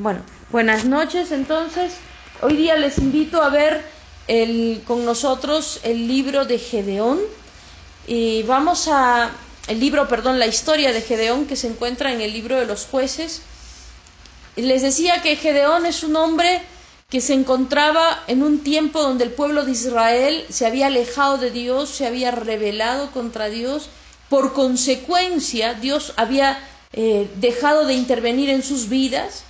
Bueno, buenas noches entonces. Hoy día les invito a ver el, con nosotros el libro de Gedeón. Y vamos a. El libro, perdón, la historia de Gedeón que se encuentra en el libro de los jueces. Les decía que Gedeón es un hombre que se encontraba en un tiempo donde el pueblo de Israel se había alejado de Dios, se había rebelado contra Dios. Por consecuencia, Dios había eh, dejado de intervenir en sus vidas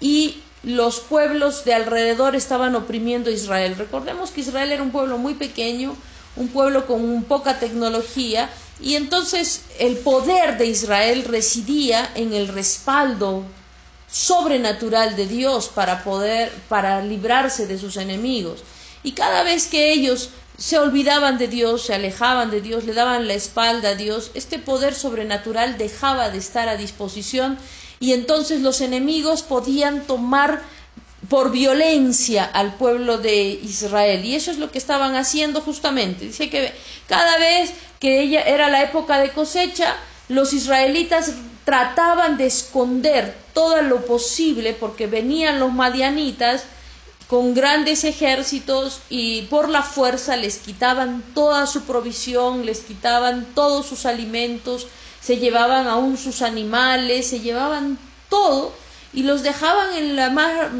y los pueblos de alrededor estaban oprimiendo a Israel. Recordemos que Israel era un pueblo muy pequeño, un pueblo con poca tecnología, y entonces el poder de Israel residía en el respaldo sobrenatural de Dios para poder para librarse de sus enemigos. Y cada vez que ellos se olvidaban de Dios, se alejaban de Dios, le daban la espalda a Dios, este poder sobrenatural dejaba de estar a disposición y entonces los enemigos podían tomar por violencia al pueblo de Israel. Y eso es lo que estaban haciendo justamente. Dice que cada vez que ella era la época de cosecha, los israelitas trataban de esconder todo lo posible porque venían los madianitas con grandes ejércitos y por la fuerza les quitaban toda su provisión, les quitaban todos sus alimentos, se llevaban aún sus animales, se llevaban todo y los dejaban en la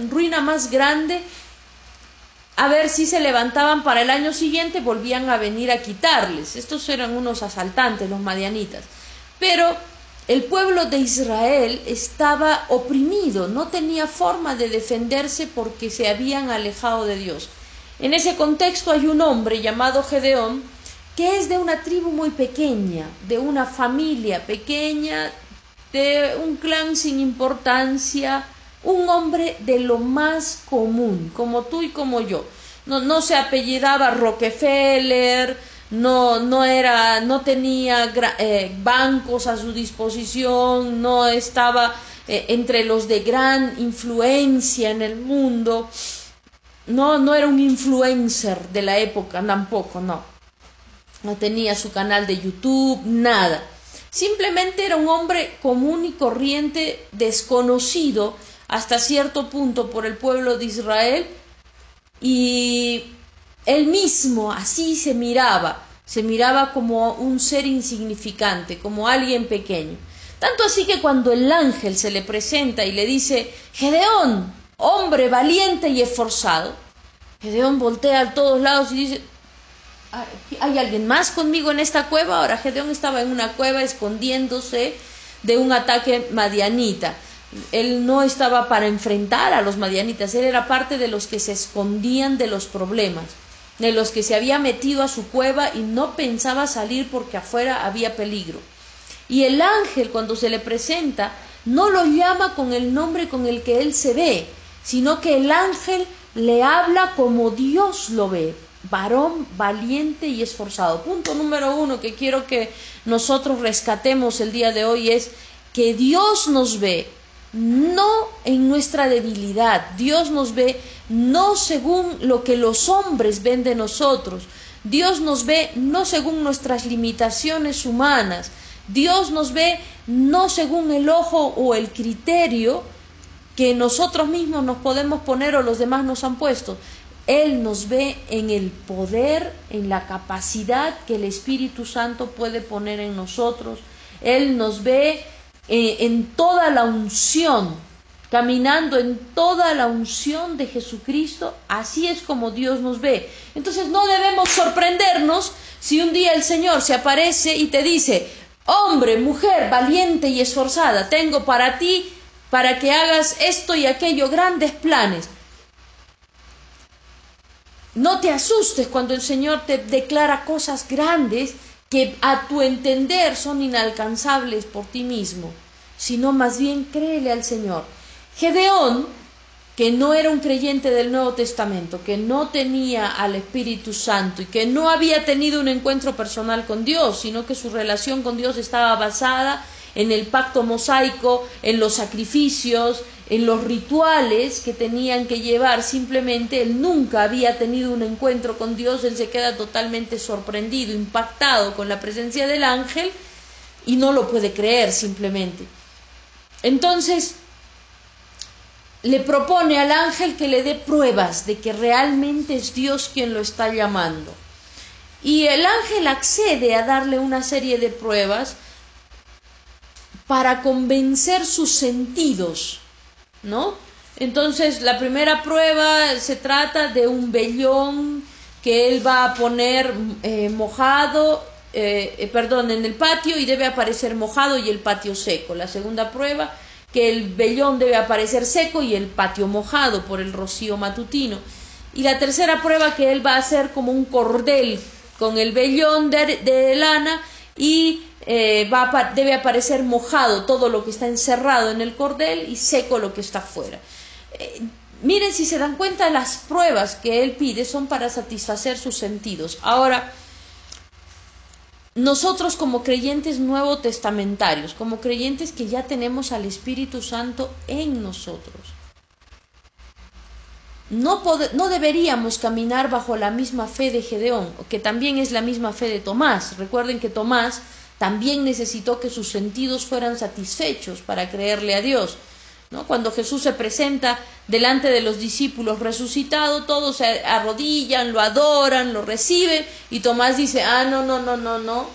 ruina más grande a ver si se levantaban para el año siguiente, volvían a venir a quitarles. Estos eran unos asaltantes, los madianitas. Pero el pueblo de Israel estaba oprimido, no tenía forma de defenderse porque se habían alejado de Dios. En ese contexto hay un hombre llamado Gedeón, que es de una tribu muy pequeña, de una familia pequeña, de un clan sin importancia, un hombre de lo más común, como tú y como yo. No, no se apellidaba Rockefeller, no, no era, no tenía eh, bancos a su disposición, no estaba eh, entre los de gran influencia en el mundo, no, no era un influencer de la época tampoco, no no tenía su canal de YouTube, nada. Simplemente era un hombre común y corriente, desconocido hasta cierto punto por el pueblo de Israel y él mismo así se miraba, se miraba como un ser insignificante, como alguien pequeño. Tanto así que cuando el ángel se le presenta y le dice, Gedeón, hombre valiente y esforzado, Gedeón voltea a todos lados y dice, ¿Hay alguien más conmigo en esta cueva? Ahora Gedeón estaba en una cueva escondiéndose de un ataque madianita. Él no estaba para enfrentar a los madianitas, él era parte de los que se escondían de los problemas, de los que se había metido a su cueva y no pensaba salir porque afuera había peligro. Y el ángel cuando se le presenta no lo llama con el nombre con el que él se ve, sino que el ángel le habla como Dios lo ve, varón valiente y esforzado. Punto número uno que quiero que nosotros rescatemos el día de hoy es que Dios nos ve no en nuestra debilidad, Dios nos ve no según lo que los hombres ven de nosotros, Dios nos ve no según nuestras limitaciones humanas, Dios nos ve no según el ojo o el criterio que nosotros mismos nos podemos poner o los demás nos han puesto, él nos ve en el poder, en la capacidad que el Espíritu Santo puede poner en nosotros. Él nos ve eh, en toda la unción, caminando en toda la unción de Jesucristo. Así es como Dios nos ve. Entonces no debemos sorprendernos si un día el Señor se aparece y te dice, hombre, mujer, valiente y esforzada, tengo para ti, para que hagas esto y aquello, grandes planes. No te asustes cuando el Señor te declara cosas grandes que a tu entender son inalcanzables por ti mismo, sino más bien créele al Señor. Gedeón, que no era un creyente del Nuevo Testamento, que no tenía al Espíritu Santo y que no había tenido un encuentro personal con Dios, sino que su relación con Dios estaba basada en el pacto mosaico, en los sacrificios, en los rituales que tenían que llevar, simplemente él nunca había tenido un encuentro con Dios, él se queda totalmente sorprendido, impactado con la presencia del ángel y no lo puede creer simplemente. Entonces, le propone al ángel que le dé pruebas de que realmente es Dios quien lo está llamando. Y el ángel accede a darle una serie de pruebas para convencer sus sentidos, ¿no? Entonces, la primera prueba se trata de un vellón que él va a poner eh, mojado, eh, eh, perdón, en el patio y debe aparecer mojado y el patio seco. La segunda prueba, que el vellón debe aparecer seco y el patio mojado por el rocío matutino. Y la tercera prueba que él va a hacer como un cordel con el vellón de, lana y va debe aparecer mojado todo lo que está encerrado en el cordel y seco lo que está fuera. Eh, miren si se dan cuenta, las pruebas que él pide son para satisfacer sus sentidos. Ahora, nosotros como creyentes nuevo testamentarios, como creyentes que ya tenemos al Espíritu Santo en nosotros, no, no, deberíamos caminar bajo la misma fe de Gedeón, que también es la misma fe de Tomás. Recuerden que Tomás también necesitó que sus sentidos fueran satisfechos para creerle a Dios. Cuando Jesús se presenta delante de los discípulos resucitado, todos se arrodillan, lo adoran, lo reciben, y Tomás dice, ah, no, no, no, no, no,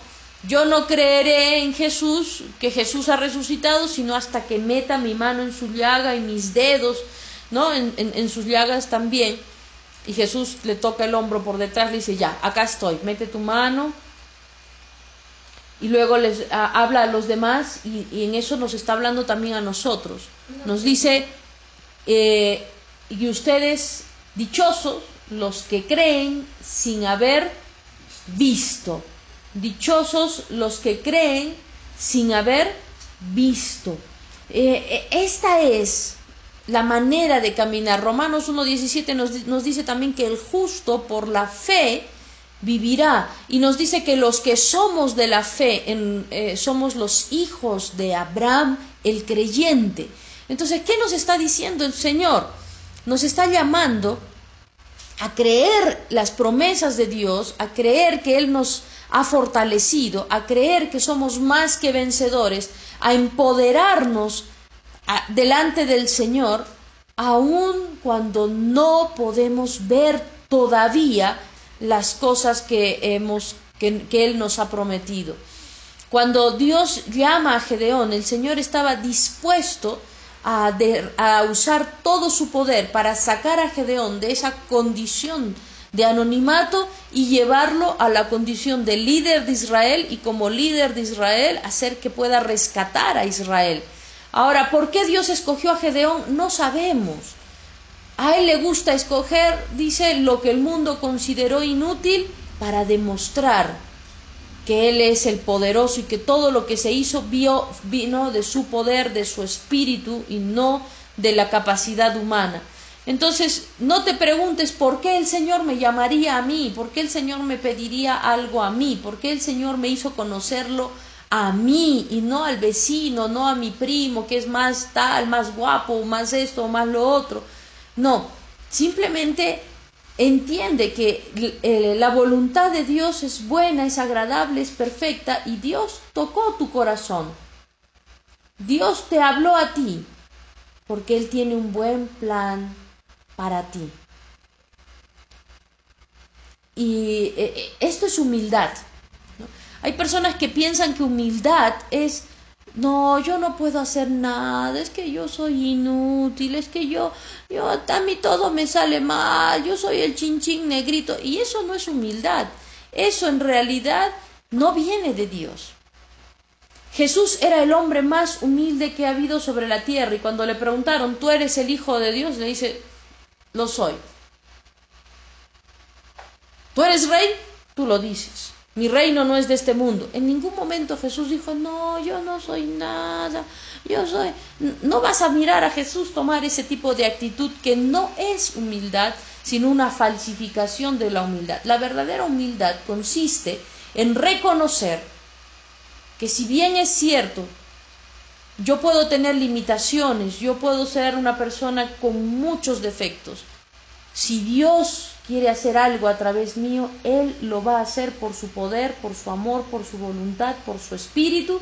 yo no creeré en Jesús, que Jesús ha resucitado, sino hasta que meta mi mano en su llaga y mis dedos, ¿no? En, en sus llagas también. Y Jesús le toca el hombro por detrás, le dice, ya, acá estoy, mete tu mano, y luego les habla a los demás y, en eso nos está hablando también a nosotros. Nos dice, eh, y ustedes dichosos los que creen sin haber visto. Dichosos los que creen sin haber visto. Eh, eh, esta es la manera de caminar. Romanos 1.17 nos, nos dice también que el justo por la fe vivirá. Y nos dice que los que somos de la fe, eh, somos los hijos de Abraham, el creyente. Entonces, ¿qué nos está diciendo el Señor? Nos está llamando a creer las promesas de Dios, a creer que Él nos ha fortalecido, a creer que somos más que vencedores, a empoderarnos delante del Señor, aun cuando no podemos ver todavía las cosas que, hemos, que, Él nos ha prometido. Cuando Dios llama a Gedeón, el Señor estaba dispuesto a, a, usar todo su poder para sacar a Gedeón de esa condición de anonimato y llevarlo a la condición de líder de Israel y como líder de Israel hacer que pueda rescatar a Israel. Ahora, ¿por qué Dios escogió a Gedeón? No sabemos. A él le gusta escoger, dice, lo que el mundo consideró inútil para demostrar que Él es el poderoso y que todo lo que se hizo vino de su poder, de su espíritu y no de la capacidad humana. Entonces, no te preguntes por qué el Señor me llamaría a mí, por qué el Señor me pediría algo a mí, por qué el Señor me hizo conocerlo a mí y no al vecino, no a mi primo que es más tal, más guapo, más esto, más lo otro. No, simplemente entiende que eh, la voluntad de Dios es buena, es agradable, es perfecta y Dios tocó tu corazón. Dios te habló a ti porque Él tiene un buen plan para ti. Y eh, eh, esto es humildad. Hay personas que piensan que humildad es no, yo no puedo hacer nada, es que yo soy inútil, es que yo, yo, a mí todo me sale mal, yo soy el chinchín negrito, y eso no es humildad, eso en realidad no viene de Dios. Jesús era el hombre más humilde que ha habido sobre la tierra, y cuando le preguntaron, ¿tú eres el Hijo de Dios? le dice, lo soy. ¿Tú eres rey? Tú lo dices mi reino no es de este mundo. En ningún momento Jesús dijo, no, yo no soy nada, yo soy... No vas a mirar a Jesús tomar ese tipo de actitud que no es humildad, sino una falsificación de la humildad. La verdadera humildad consiste en reconocer que si bien es cierto, yo puedo tener limitaciones, yo puedo ser una persona con muchos defectos, si Dios quiere hacer algo a través mío, Él lo va a hacer por su poder, por su amor, por su voluntad, por su espíritu.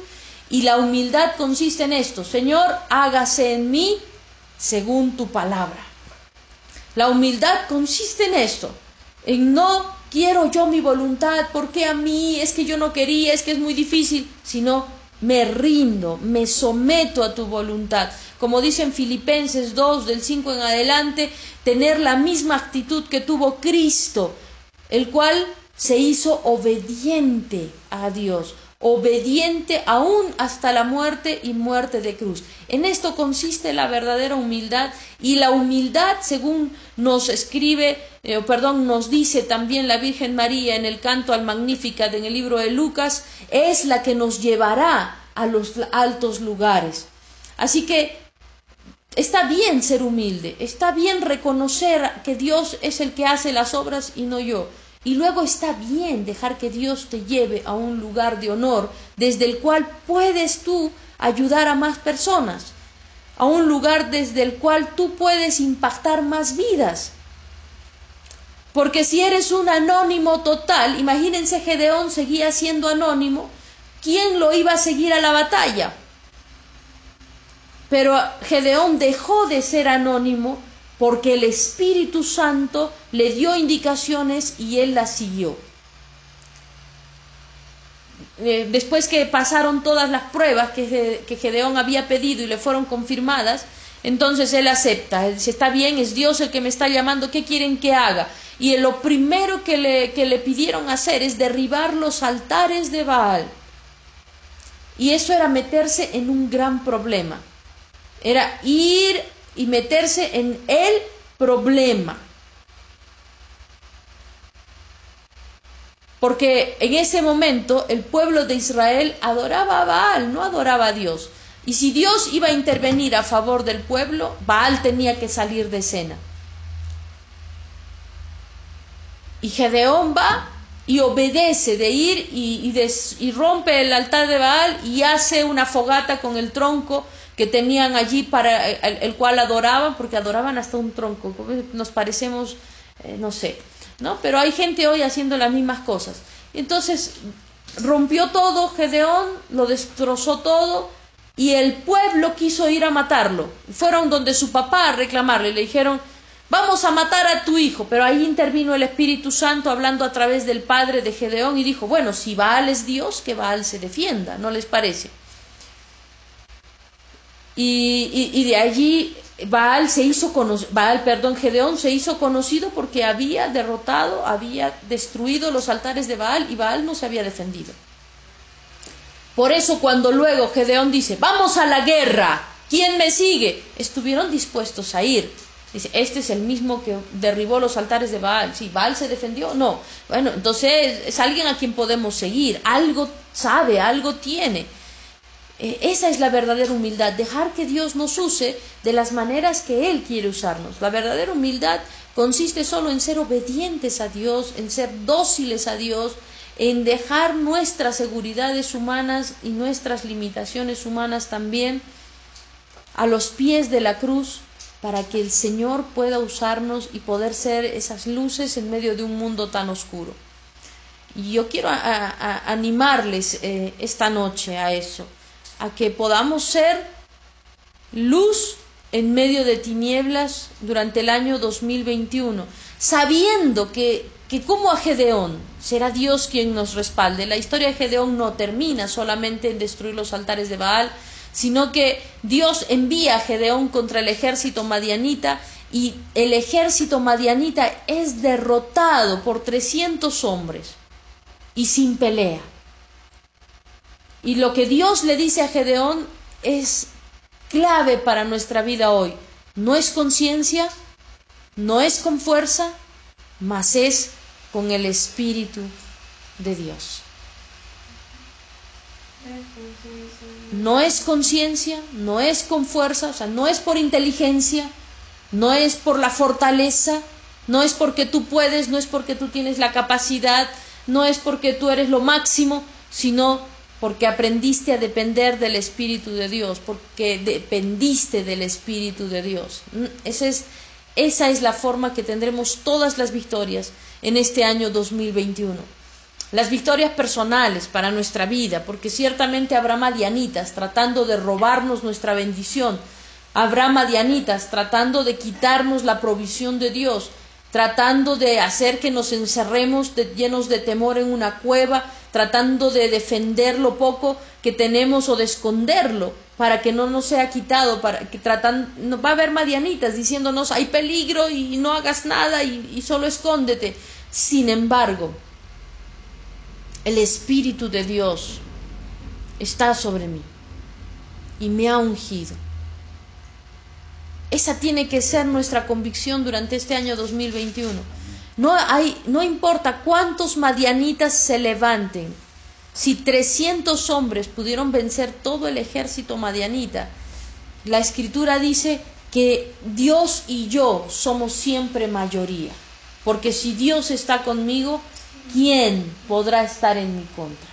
Y la humildad consiste en esto, Señor, hágase en mí según tu palabra. La humildad consiste en esto, en no quiero yo mi voluntad, porque a mí es que yo no quería, es que es muy difícil, sino me rindo, me someto a tu voluntad. Como dice en Filipenses 2 del 5 en adelante, tener la misma actitud que tuvo Cristo, el cual se hizo obediente a Dios obediente aún hasta la muerte y muerte de cruz. En esto consiste la verdadera humildad y la humildad, según nos escribe, eh, perdón, nos dice también la Virgen María en el canto al Magnificat en el libro de Lucas, es la que nos llevará a los altos lugares. Así que está bien ser humilde, está bien reconocer que Dios es el que hace las obras y no yo. Y luego está bien dejar que Dios te lleve a un lugar de honor desde el cual puedes tú ayudar a más personas, a un lugar desde el cual tú puedes impactar más vidas. Porque si eres un anónimo total, imagínense Gedeón seguía siendo anónimo, ¿quién lo iba a seguir a la batalla? Pero Gedeón dejó de ser anónimo porque el Espíritu Santo le dio indicaciones y él las siguió. Eh, después que pasaron todas las pruebas que, que, Gedeón había pedido y le fueron confirmadas, entonces él acepta, él dice, está bien, es Dios el que me está llamando, ¿qué quieren que haga? Y lo primero que le, que le pidieron hacer es derribar los altares de Baal. Y eso era meterse en un gran problema. Era ir y meterse en el problema. Porque en ese momento el pueblo de Israel adoraba a Baal, no adoraba a Dios. Y si Dios iba a intervenir a favor del pueblo, Baal tenía que salir de escena. Y Gedeón va y obedece de ir y, y, rompe el altar de Baal y hace una fogata con el tronco que tenían allí para el, cual adoraban, porque adoraban hasta un tronco, nos parecemos, eh, no sé, ¿no? Pero hay gente hoy haciendo las mismas cosas. Entonces rompió todo Gedeón, lo destrozó todo y el pueblo quiso ir a matarlo. Fueron donde su papá a reclamarle, le dijeron, vamos a matar a tu hijo, pero ahí intervino el Espíritu Santo hablando a través del padre de Gedeón y dijo, bueno, si Baal es Dios, que Baal se defienda, ¿no les parece? Y, de allí Baal se hizo Baal, perdón, Gedeón se hizo conocido porque había derrotado, había destruido los altares de Baal y Baal no se había defendido. Por eso cuando luego Gedeón dice, vamos a la guerra, ¿quién me sigue? Estuvieron dispuestos a ir. Dice, este es el mismo que derribó los altares de Baal. Si Baal se defendió, no. Bueno, entonces es alguien a quien podemos seguir. Algo sabe, algo tiene. Eh, esa es la verdadera humildad, dejar que Dios nos use de las maneras que Él quiere usarnos. La verdadera humildad consiste solo en ser obedientes a Dios, en ser dóciles a Dios, en dejar nuestras seguridades humanas y nuestras limitaciones humanas también a los pies de la cruz para que el Señor pueda usarnos y poder ser esas luces en medio de un mundo tan oscuro. Y yo quiero animarles eh, esta noche a eso a que podamos ser luz en medio de tinieblas durante el año 2021, sabiendo que, que como a Gedeón será Dios quien nos respalde. La historia de Gedeón no termina solamente en destruir los altares de Baal, sino que Dios envía a Gedeón contra el ejército madianita y el ejército madianita es derrotado por 300 hombres y sin pelea. Y lo que Dios le dice a Gedeón es clave para nuestra vida hoy. No es conciencia, no es con fuerza, mas es con el Espíritu de Dios. No es conciencia, no es con fuerza, o sea, no es por inteligencia, no es por la fortaleza, no es porque tú puedes, no es porque tú tienes la capacidad, no es porque tú eres lo máximo, sino porque aprendiste a depender del Espíritu de Dios, porque dependiste del Espíritu de Dios. Mm, esa es, esa es la forma que tendremos todas las victorias en este año 2021. Las victorias personales para nuestra vida, porque ciertamente habrá madianitas tratando de robarnos nuestra bendición, Habrá madianitas tratando de quitarnos la provisión de Dios, tratando de hacer que nos encerremos llenos de temor en una cueva, tratando de defender lo poco que tenemos o de esconderlo para que no nos sea quitado, para que tratan, va a haber madianitas diciéndonos hay peligro y no hagas nada y, y solo escóndete. Sin embargo, el Espíritu de Dios está sobre mí y me ha ungido. Esa tiene que ser nuestra convicción durante este año 2021. No, hay, no importa cuántos madianitas se levanten, si 300 hombres pudieron vencer todo el ejército madianita, la escritura dice que Dios y yo somos siempre mayoría. Porque si Dios está conmigo, ¿quién podrá estar en mi contra?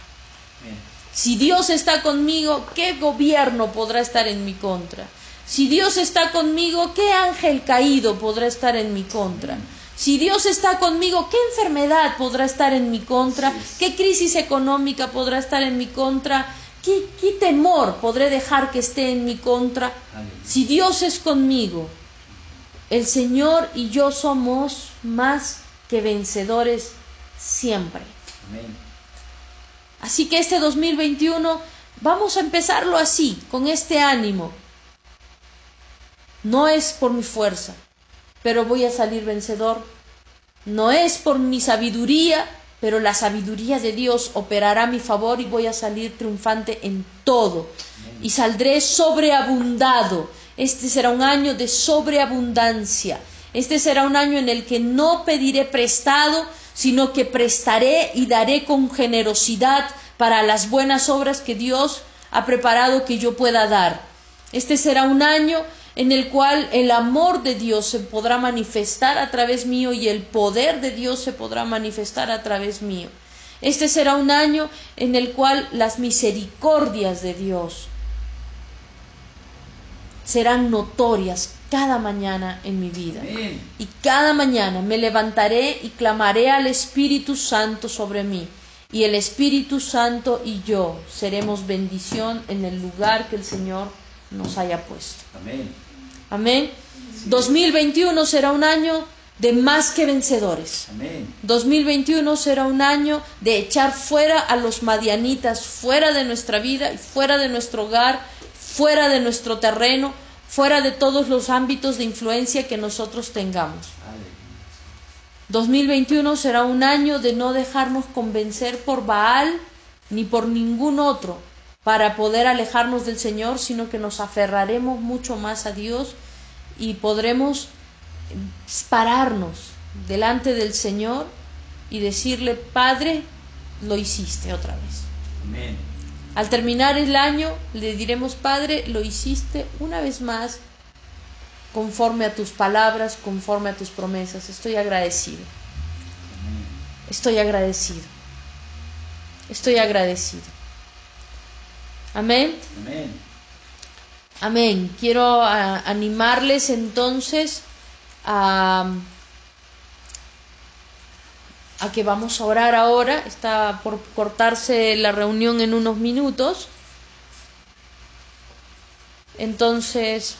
Si Dios está conmigo, ¿qué gobierno podrá estar en mi contra? Si Dios está conmigo, ¿qué ángel caído podrá estar en mi contra? Si Dios está conmigo, ¿qué enfermedad podrá estar en mi contra? ¿Qué crisis económica podrá estar en mi contra? ¿Qué, temor podré dejar que esté en mi contra? Si Dios es conmigo, el Señor y yo somos más que vencedores siempre. Así que este 2021 vamos a empezarlo así, con este ánimo. No es por mi fuerza, pero voy a salir vencedor. No es por mi sabiduría, pero la sabiduría de Dios operará a mi favor y voy a salir triunfante en todo. Y saldré sobreabundado. Este será un año de sobreabundancia. Este será un año en el que no pediré prestado, sino que prestaré y daré con generosidad para las buenas obras que Dios ha preparado que yo pueda dar. Este será un año en el cual el amor de Dios se podrá manifestar a través mío y el poder de Dios se podrá manifestar a través mío. Este será un año en el cual las misericordias de Dios serán notorias cada mañana en mi vida. Y cada mañana me levantaré y clamaré al Espíritu Santo sobre mí. Y el Espíritu Santo y yo seremos bendición en el lugar que el Señor nos haya puesto. Amén. Amén. 2021 será un año de más que vencedores. Amén. 2021 será un año de echar fuera a los madianitas, fuera de nuestra vida fuera de nuestro hogar, fuera de nuestro terreno, fuera de todos los ámbitos de influencia que nosotros tengamos. 2021 será un año de no dejarnos convencer por Baal ni por ningún otro, para poder alejarnos del Señor, sino que nos aferraremos mucho más a Dios y podremos pararnos delante del Señor y decirle, Padre, lo hiciste otra vez. Al terminar el año le diremos, Padre, lo hiciste una vez más conforme a tus palabras, conforme a tus promesas. Estoy agradecido. Estoy agradecido. Estoy agradecido. Amén. Amén. Quiero animarles entonces a, a que vamos a orar ahora. Está por cortarse la reunión en unos minutos. Entonces,